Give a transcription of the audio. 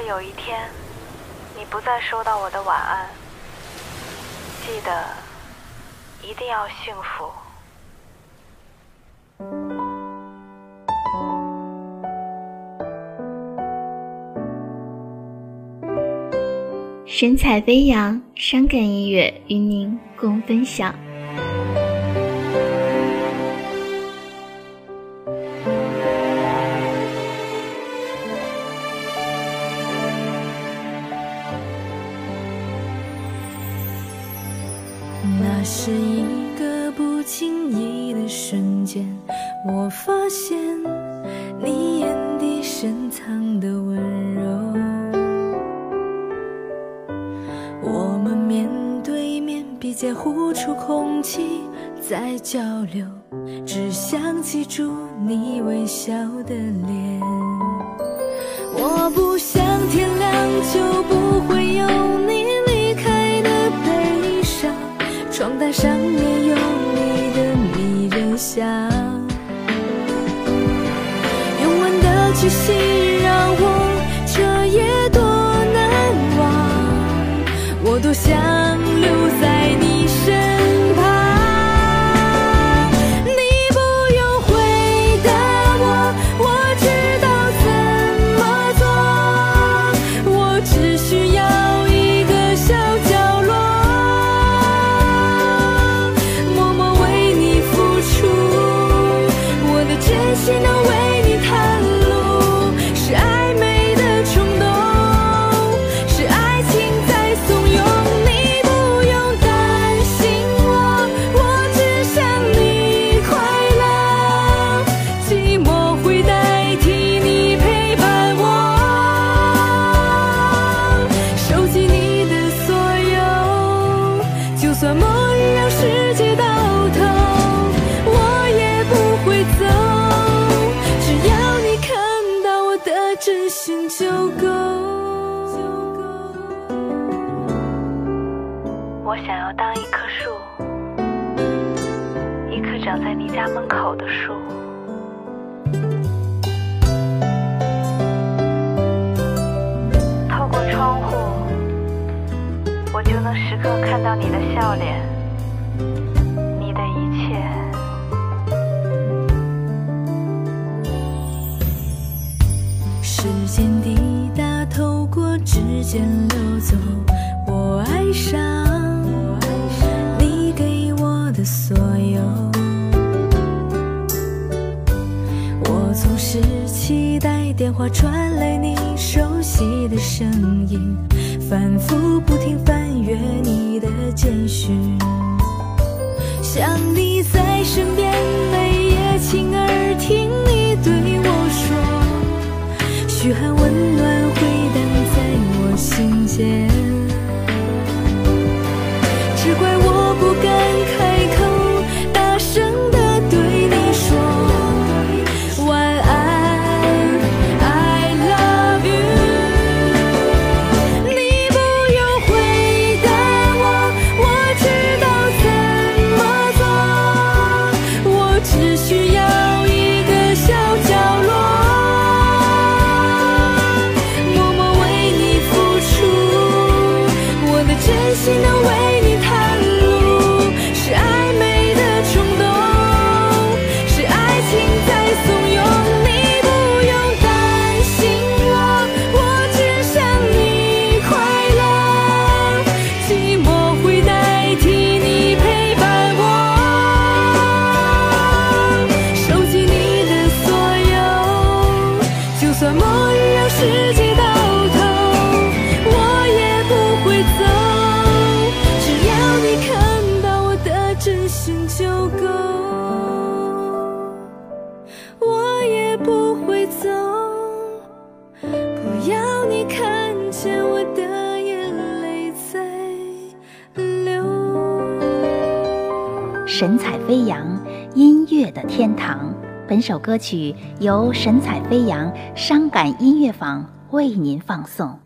果有一天你不再收到我的晚安，记得一定要幸福。神采飞扬，伤感音乐与您共分享。那是一个不经意的瞬间，我发现你眼底深藏的温柔。我们面对面，鼻尖呼出空气，在交流，只想记住你微笑的脸。在上面有你的迷人香，用吻的气息让我彻夜多难忘，我多想心就够。我想要当一棵树，一棵长在你家门口的树。透过窗户，我就能时刻看到你的笑脸，间溜走，我爱上你给我的所有。我总是期待电话传来你熟悉的声音，反复不停翻阅你的简讯，想你在身边，每夜亲耳听你对我说。嘘寒问暖神采飞扬，音乐的天堂。本首歌曲由神采飞扬伤感音乐坊为您放送。